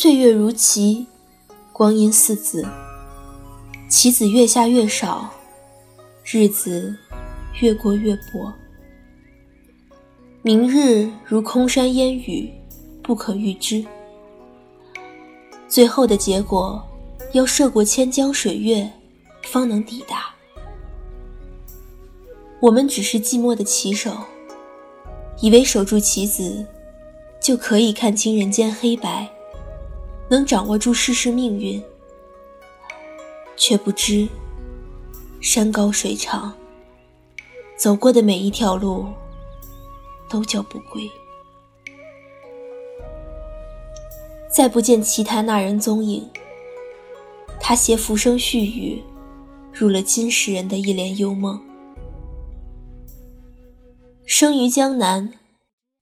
岁月如棋，光阴似子，棋子越下越少，日子越过越薄。明日如空山烟雨，不可预知。最后的结果，要涉过千江水月，方能抵达。我们只是寂寞的棋手，以为守住棋子，就可以看清人间黑白，能掌握住世事命运，却不知山高水长，走过的每一条路，都叫不归。再不见其他那人踪影，他携浮生絮语，入了今世人的一帘幽梦。生于江南，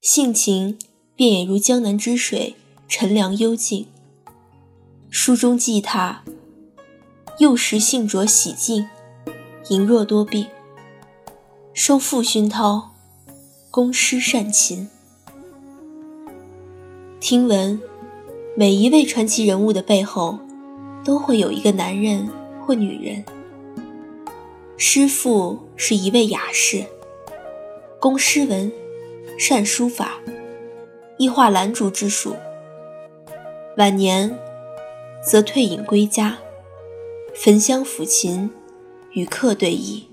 性情便也如江南之水，沉凉幽静。书中记他，幼时性浊喜静，淫弱多病，受父熏陶，工诗善琴。听闻。每一位传奇人物的背后，都会有一个男人或女人。师父是一位雅士，工诗文，善书法，亦画兰竹之术。晚年，则退隐归家，焚香抚琴，与客对弈，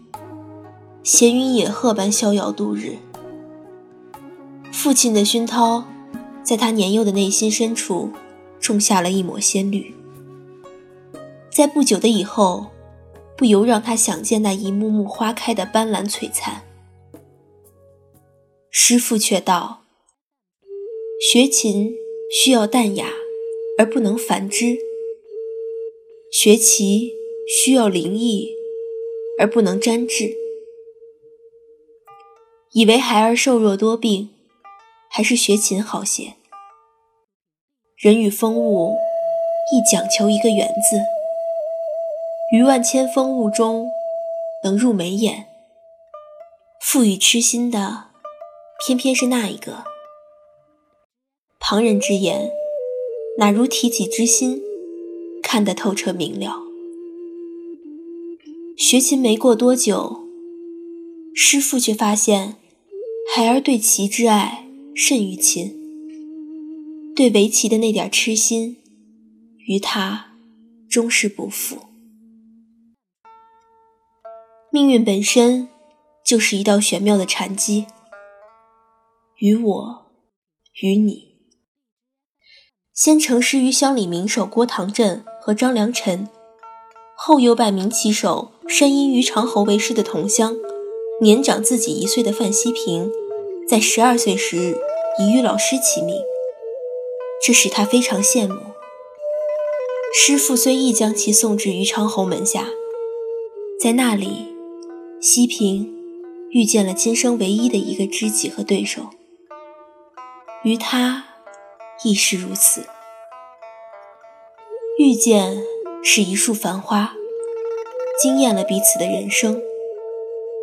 闲云野鹤般逍遥度日。父亲的熏陶，在他年幼的内心深处。种下了一抹鲜绿，在不久的以后，不由让他想见那一幕幕花开的斑斓璀璨。师父却道：“学琴需要淡雅，而不能繁枝；学棋需要灵异，而不能沾滞。”以为孩儿瘦弱多病，还是学琴好些。人与风物，亦讲求一个缘字。于万千风物中，能入眉眼，赋予痴心的，偏偏是那一个。旁人之言，哪如提起之心，看得透彻明了。学琴没过多久，师父却发现，孩儿对棋之爱甚于琴。对围棋的那点痴心，与他终是不负。命运本身就是一道玄妙的禅机，与我，与你。先成师于乡里名手郭唐振和张良辰，后又拜名棋手山阴于长侯为师的同乡，年长自己一岁的范希平，在十二岁时已与老师齐名。这使他非常羡慕。师父虽亦将其送至于长侯门下，在那里，西平遇见了今生唯一的一个知己和对手。于他亦是如此。遇见是一束繁花，惊艳了彼此的人生，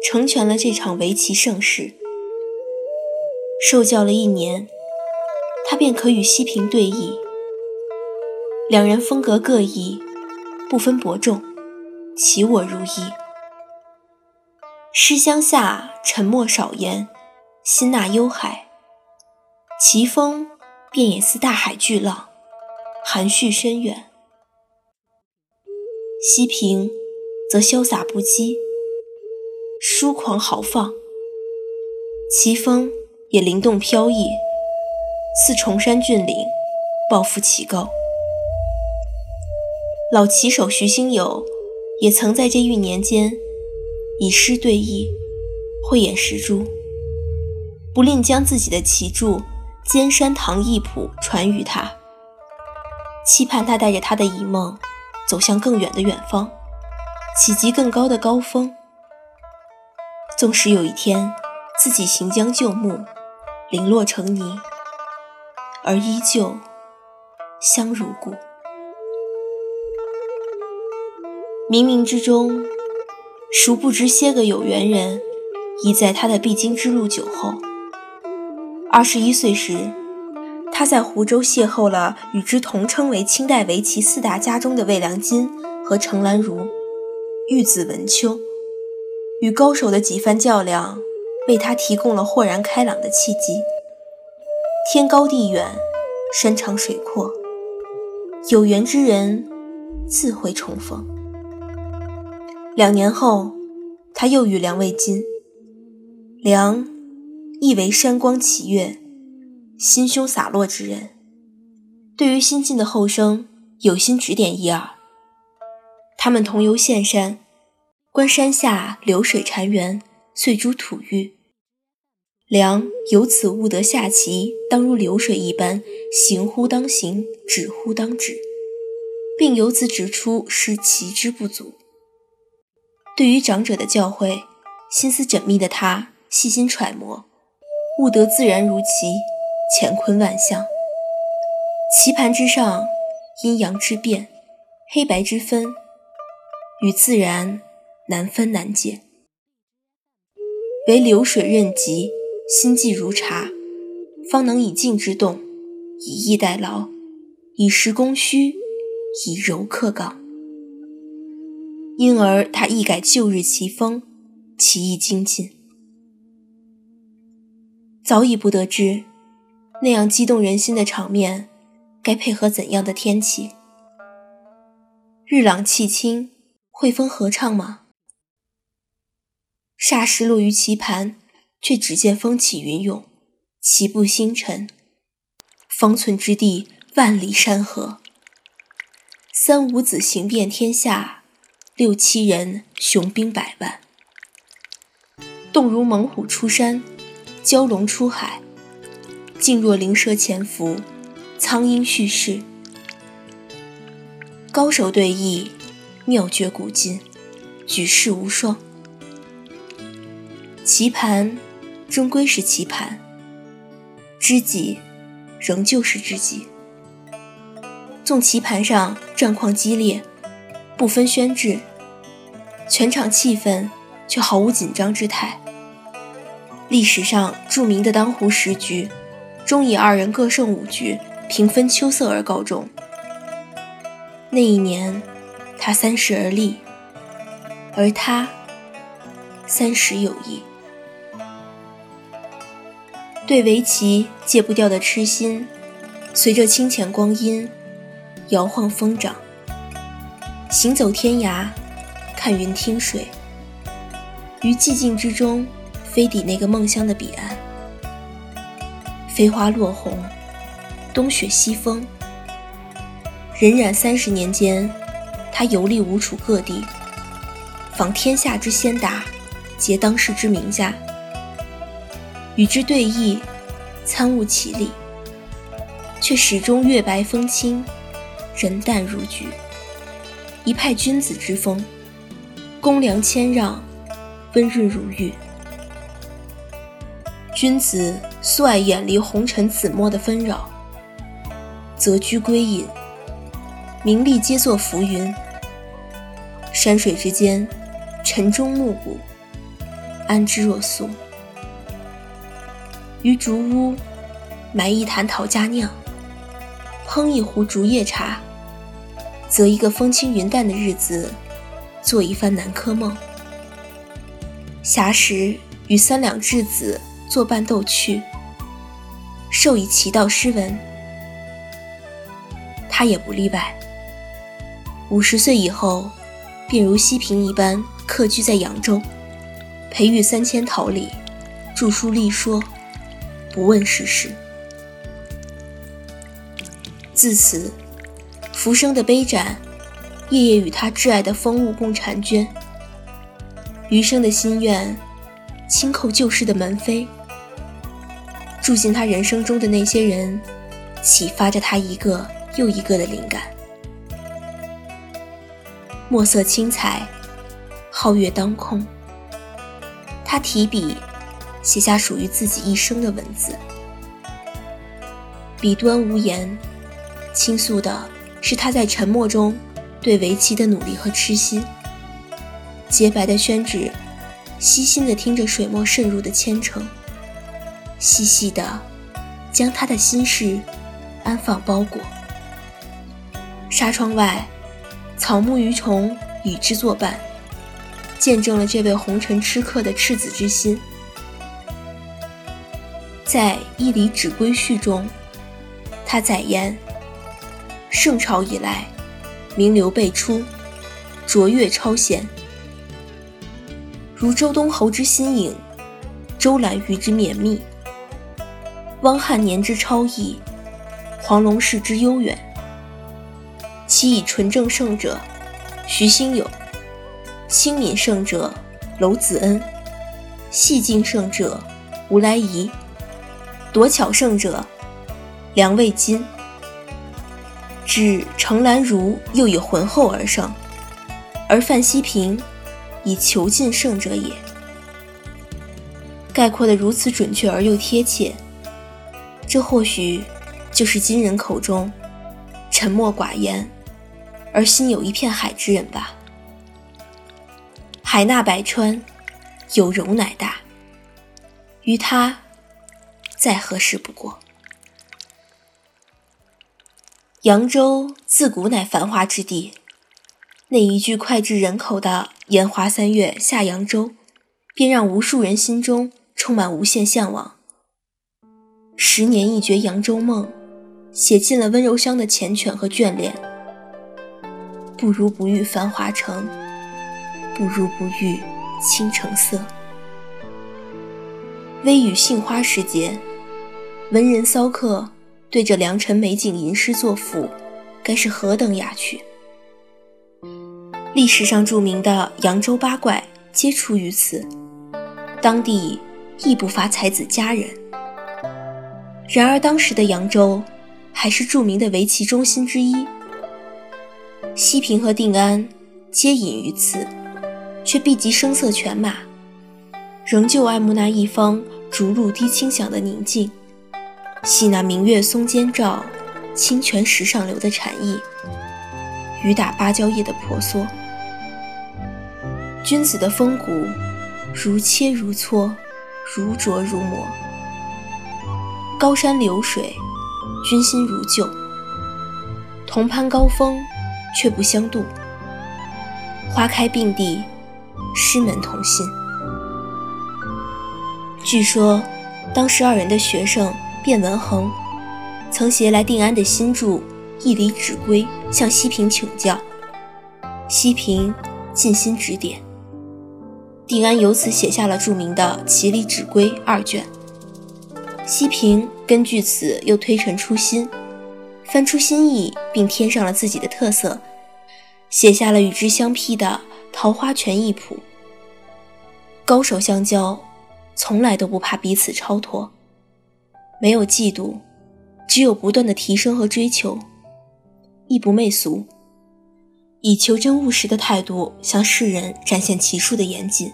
成全了这场围棋盛世。受教了一年。他便可与西平对弈，两人风格各异，不分伯仲，其我如一。诗乡下，沉默少言，心纳幽海。棋风便也似大海巨浪，含蓄深远。西平则潇洒不羁，疏狂豪放，棋风也灵动飘逸。似崇山峻岭，抱负奇高。老棋手徐兴友也曾在这一年间以诗对弈，慧眼识珠，不吝将自己的棋著《尖山堂艺谱》传于他，期盼他带着他的一梦走向更远的远方，企及更高的高峰。纵使有一天自己行将就木，零落成泥。而依旧香如故。冥冥之中，殊不知些个有缘人，已在他的必经之路久候。二十一岁时，他在湖州邂逅了与之同称为清代围棋四大家中的魏良金和程兰如，玉子文秋，与高手的几番较量，为他提供了豁然开朗的契机。天高地远，山长水阔，有缘之人自会重逢。两年后，他又与梁为金。梁亦为山光奇月、心胸洒落之人，对于新晋的后生有心指点一二。他们同游县山，观山下流水潺湲，碎珠吐玉。良由此悟得下棋当如流水一般，行乎当行，止乎当止，并由此指出是棋之不足。对于长者的教诲，心思缜密的他。细心揣摩，悟得自然如棋，乾坤万象。棋盘之上，阴阳之变，黑白之分，与自然难分难解。唯流水任急，心寂如茶，方能以静制动，以逸待劳，以实攻虚，以柔克刚。因而他一改旧日棋风，棋艺精进。早已不得知，那样激动人心的场面，该配合怎样的天气？日朗气清，会风和畅吗？霎时落于棋盘，却只见风起云涌，棋步星辰，方寸之地，万里山河。三五子行遍天下，六七人雄兵百万，动如猛虎出山。蛟龙出海，静若灵蛇潜伏，苍鹰蓄势。高手对弈，妙绝古今，举世无双。棋盘终归是棋盘，知己仍旧是知己。纵棋盘上战况激烈，不分轩轾，全场气氛却毫无紧张之态。历史上著名的当湖十局，终以二人各胜五局，平分秋色而告终。那一年，他三十而立，而他三十有意。对围棋戒不掉的痴心，随着清浅光阴摇晃疯长。行走天涯，看云听水，于寂静之中。飞抵那个梦乡的彼岸，飞花落红，冬雪西风。荏苒三十年间，他游历吴楚各地，访天下之先达，结当世之名家，与之对弈，参悟其理，却始终月白风清，人淡如菊，一派君子之风，公良谦让，温润如玉。君子素爱远离红尘紫墨的纷扰，择居归隐，名利皆作浮云。山水之间，晨钟暮鼓，安之若素。于竹屋埋一坛陶家酿，烹一壶竹叶茶，择一个风轻云淡的日子，做一番南柯梦。暇时与三两稚子。作伴逗趣，授以奇道诗文，他也不例外。五十岁以后，便如西平一般客居在扬州，培育三千桃李，著书立说，不问世事。自此，浮生的杯盏，夜夜与他挚爱的风物共婵娟。余生的心愿，轻叩旧时的门扉。住进他人生中的那些人，启发着他一个又一个的灵感。墨色青彩，皓月当空。他提笔写下属于自己一生的文字，笔端无言，倾诉的是他在沉默中对围棋的努力和痴心。洁白的宣纸，悉心的听着水墨渗入的千程。细细的，将他的心事安放包裹。纱窗外，草木鱼虫与之作伴，见证了这位红尘吃客的赤子之心。在《一里指归序》中，他载言：圣朝以来，名流辈出，卓越超贤，如周东侯之新颖，周兰鱼之绵密，汪汉年之超逸，黄龙氏之悠远。其以纯正圣者，徐兴友；清敏圣者，娄子恩；细静圣者，吴来仪；夺巧圣者，梁卫金。指程兰如又以浑厚而胜，而范希平以遒劲胜者也。概括的如此准确而又贴切，这或许就是今人口中沉默寡言。而心有一片海之人吧。海纳百川，有容乃大。于他，再合适不过。扬州自古乃繁华之地，那一句脍炙人口的“烟花三月下扬州”，便让无数人心中充满无限向往。十年一觉扬州梦，写尽了温柔乡的缱绻和眷恋。不如不遇繁华城，不如不遇倾城色。微雨杏花时节，文人骚客对着良辰美景吟诗作赋，该是何等雅趣！历史上著名的扬州八怪皆出于此，当地亦不乏才子佳人。然而当时的扬州，还是著名的围棋中心之一。西平和定安皆隐于此，却避及声色犬马，仍旧爱慕那一方竹露滴清响的宁静，喜那明月松间照，清泉石上流的禅意，雨打芭蕉叶的婆娑。君子的风骨，如切如磋，如琢如磨。高山流水，君心如旧。同攀高峰。却不相度，花开并蒂，师门同心。据说，当时二人的学生卞文衡，曾携来定安的新著《一礼指归》向西平请教，西平尽心指点，定安由此写下了著名的《齐礼指归》二卷。西平根据此又推陈出新。翻出新意，并添上了自己的特色，写下了与之相媲的《桃花泉一谱》。高手相交，从来都不怕彼此超脱，没有嫉妒，只有不断的提升和追求，亦不媚俗，以求真务实的态度向世人展现棋术的严谨。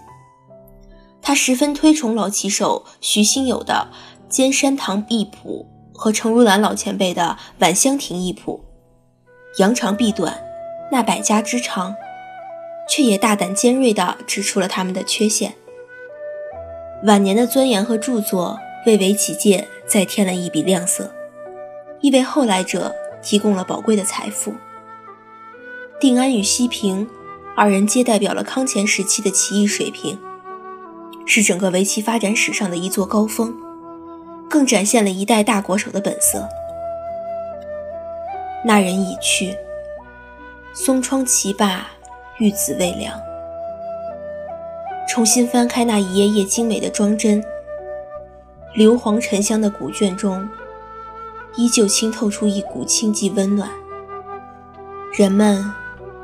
他十分推崇老棋手徐兴友的《尖山堂一谱》。和程如兰老前辈的《晚香亭一谱》，扬长避短，纳百家之长，却也大胆尖锐地指出了他们的缺陷。晚年的钻研和著作为围棋界再添了一笔亮色，亦为后来者提供了宝贵的财富。定安与西平二人皆代表了康乾时期的棋艺水平，是整个围棋发展史上的一座高峰。更展现了一代大国手的本色。那人已去，松窗棋罢，玉子未凉。重新翻开那一页页精美的装帧，硫磺沉香的古卷中，依旧清透出一股清寂温暖。人们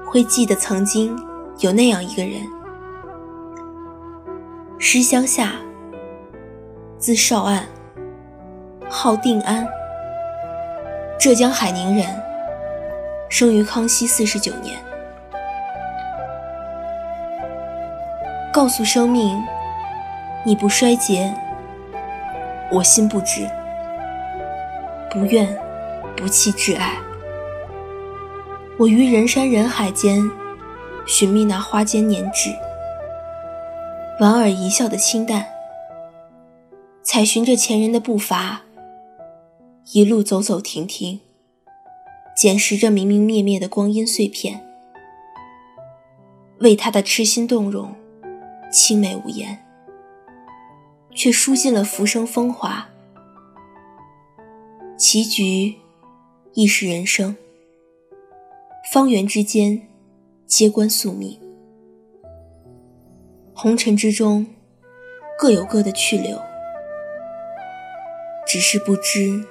会记得曾经有那样一个人。诗乡下，字少安。号定安，浙江海宁人，生于康熙四十九年。告诉生命，你不衰竭，我心不止，不怨不弃挚爱。我于人山人海间，寻觅那花间年纸，莞尔一笑的清淡，采寻着前人的步伐。一路走走停停，捡拾着明明灭灭的光阴碎片，为他的痴心动容，凄美无言，却输尽了浮生风华。棋局亦是人生，方圆之间，皆关宿命。红尘之中，各有各的去留，只是不知。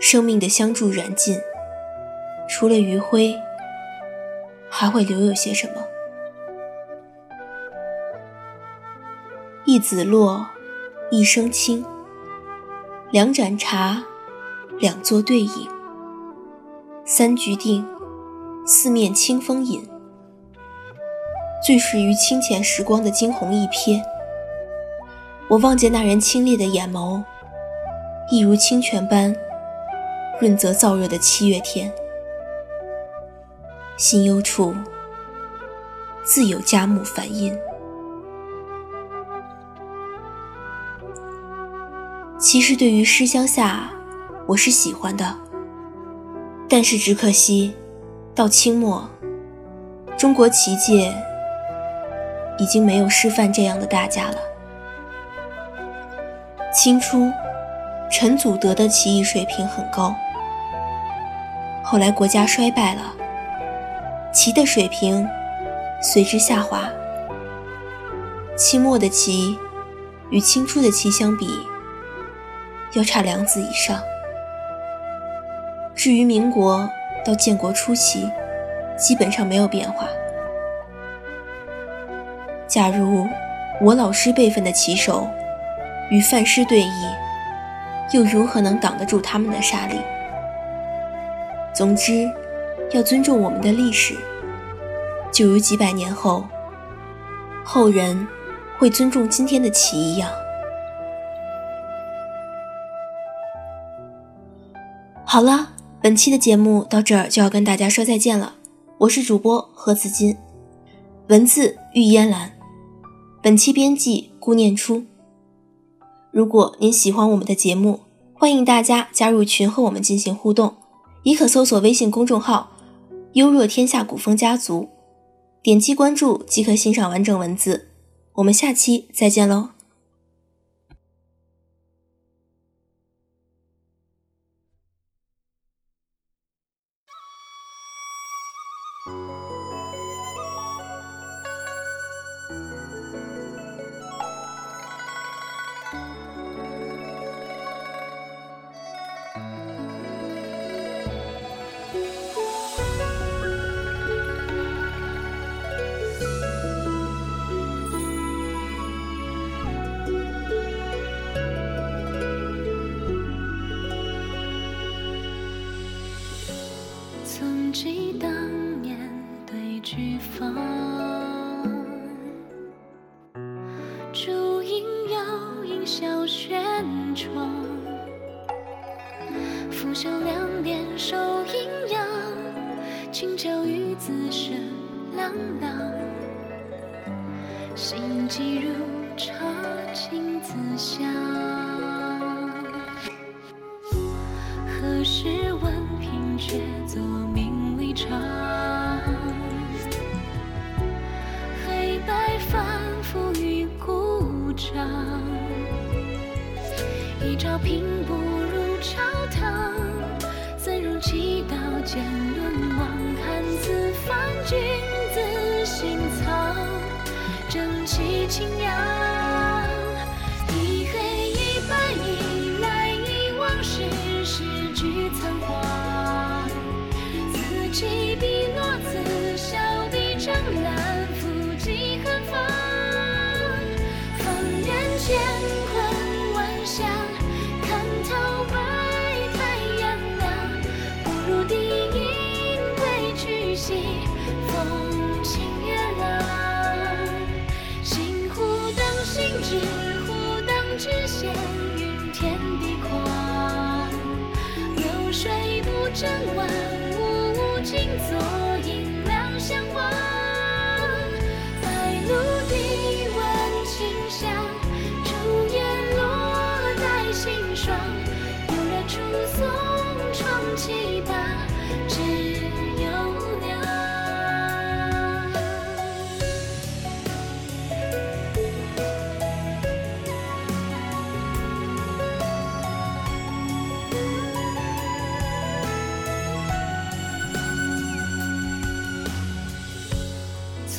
生命的香柱燃尽，除了余晖，还会留有些什么？一子落，一生清。两盏茶，两座对影。三局定，四面清风引。最是于清浅时光的惊鸿一瞥，我望见那人清冽的眼眸，一如清泉般。润泽燥热的七月天，心忧处自有佳木繁阴。其实对于诗乡下，我是喜欢的，但是只可惜，到清末，中国棋界已经没有师范这样的大家了。清初，陈祖德的棋艺水平很高。后来国家衰败了，棋的水平随之下滑。清末的棋与清初的棋相比，要差两子以上。至于民国到建国初期，基本上没有变化。假如我老师辈分的棋手与范师对弈，又如何能挡得住他们的杀力？总之，要尊重我们的历史，就如几百年后后人会尊重今天的棋一样。好了，本期的节目到这儿就要跟大家说再见了。我是主播何子金，文字玉嫣兰，本期编辑顾念初。如果您喜欢我们的节目，欢迎大家加入群和我们进行互动。你可搜索微信公众号“优若天下古风家族”，点击关注即可欣赏完整文字。我们下期再见喽！记当年对菊芳一朝平不如朝堂。怎容棋道间沦亡？看此番君子心藏。正气清扬，一黑一白，一来一往，世事俱仓皇。此起彼落，此消彼长，知乎当知弦，云天地宽。流水不争，万物无尽踪，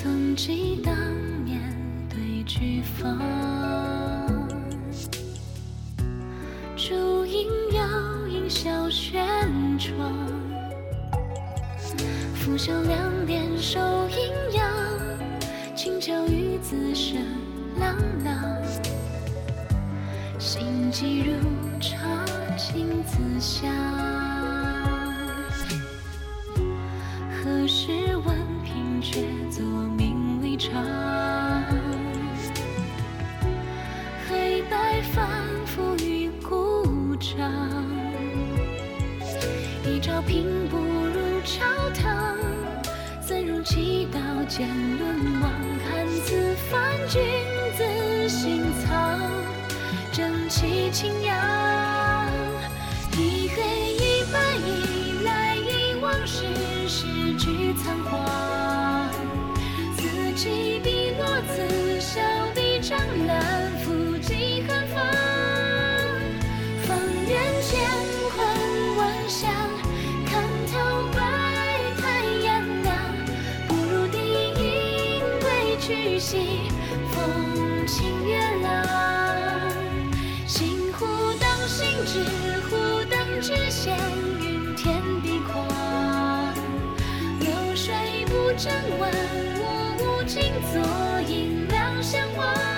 曾记当年对菊芳竹影摇影小轩窗拂袖两点收阴阳今宵雨子声琅琅心急如茶情自香祈祷见沦亡？看此番君子心藏，正气清扬，一黑一白一来一往，世事俱仓皇。此起流水不争晚，我无尽坐影两相望。